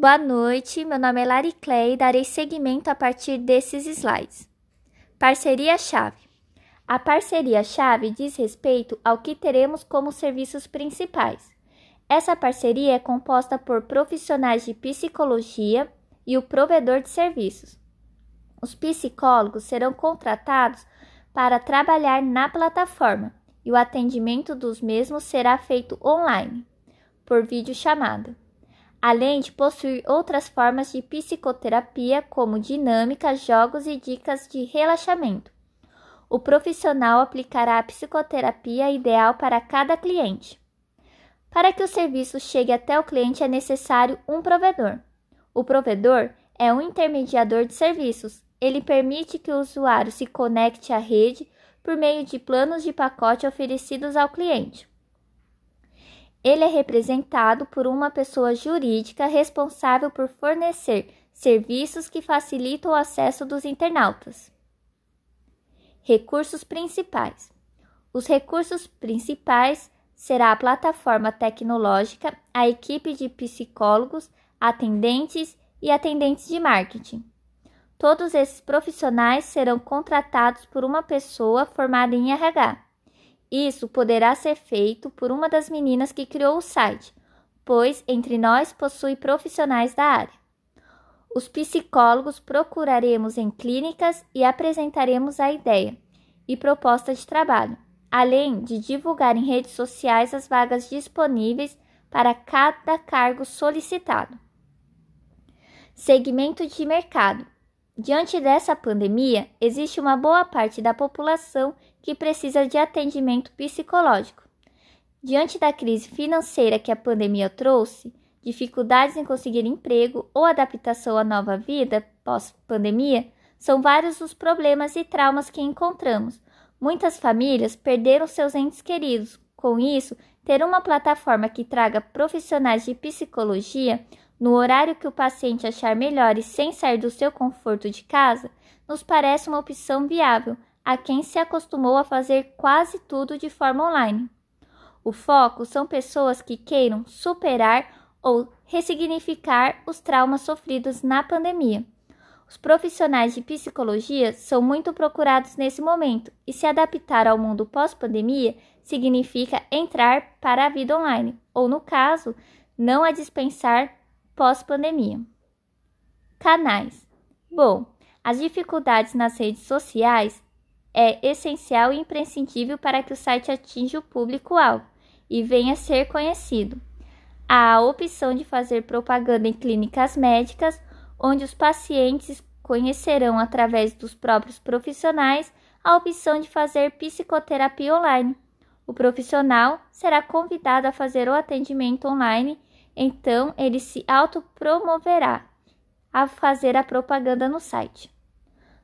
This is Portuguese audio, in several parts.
Boa noite, meu nome é Lari Clay e darei seguimento a partir desses slides. Parceria-chave. A parceria-chave diz respeito ao que teremos como serviços principais. Essa parceria é composta por profissionais de psicologia e o provedor de serviços. Os psicólogos serão contratados para trabalhar na plataforma e o atendimento dos mesmos será feito online, por videochamada, além de possuir outras formas de psicoterapia, como dinâmica, jogos e dicas de relaxamento. O profissional aplicará a psicoterapia ideal para cada cliente. Para que o serviço chegue até o cliente é necessário um provedor. O provedor é um intermediador de serviços. Ele permite que o usuário se conecte à rede por meio de planos de pacote oferecidos ao cliente. Ele é representado por uma pessoa jurídica responsável por fornecer serviços que facilitam o acesso dos internautas. Recursos principais: Os recursos principais será a plataforma tecnológica, a equipe de psicólogos, atendentes e atendentes de marketing. Todos esses profissionais serão contratados por uma pessoa formada em RH. Isso poderá ser feito por uma das meninas que criou o site, pois entre nós possui profissionais da área. Os psicólogos procuraremos em clínicas e apresentaremos a ideia e proposta de trabalho, além de divulgar em redes sociais as vagas disponíveis para cada cargo solicitado. Segmento de mercado Diante dessa pandemia, existe uma boa parte da população que precisa de atendimento psicológico. Diante da crise financeira que a pandemia trouxe, dificuldades em conseguir emprego ou adaptação à nova vida pós-pandemia, são vários os problemas e traumas que encontramos. Muitas famílias perderam seus entes queridos. Com isso, ter uma plataforma que traga profissionais de psicologia no horário que o paciente achar melhor e sem sair do seu conforto de casa, nos parece uma opção viável a quem se acostumou a fazer quase tudo de forma online. O foco são pessoas que queiram superar ou ressignificar os traumas sofridos na pandemia. Os profissionais de psicologia são muito procurados nesse momento e se adaptar ao mundo pós-pandemia significa entrar para a vida online, ou no caso, não a dispensar pós-pandemia. Canais. Bom, as dificuldades nas redes sociais é essencial e imprescindível para que o site atinja o público-alvo e venha a ser conhecido. Há a opção de fazer propaganda em clínicas médicas, onde os pacientes conhecerão através dos próprios profissionais a opção de fazer psicoterapia online. O profissional será convidado a fazer o atendimento online então ele se autopromoverá a fazer a propaganda no site.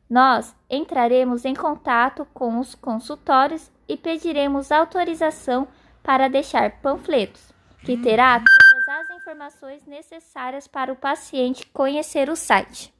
Nós entraremos em contato com os consultórios e pediremos autorização para deixar panfletos, que terá todas as informações necessárias para o paciente conhecer o site.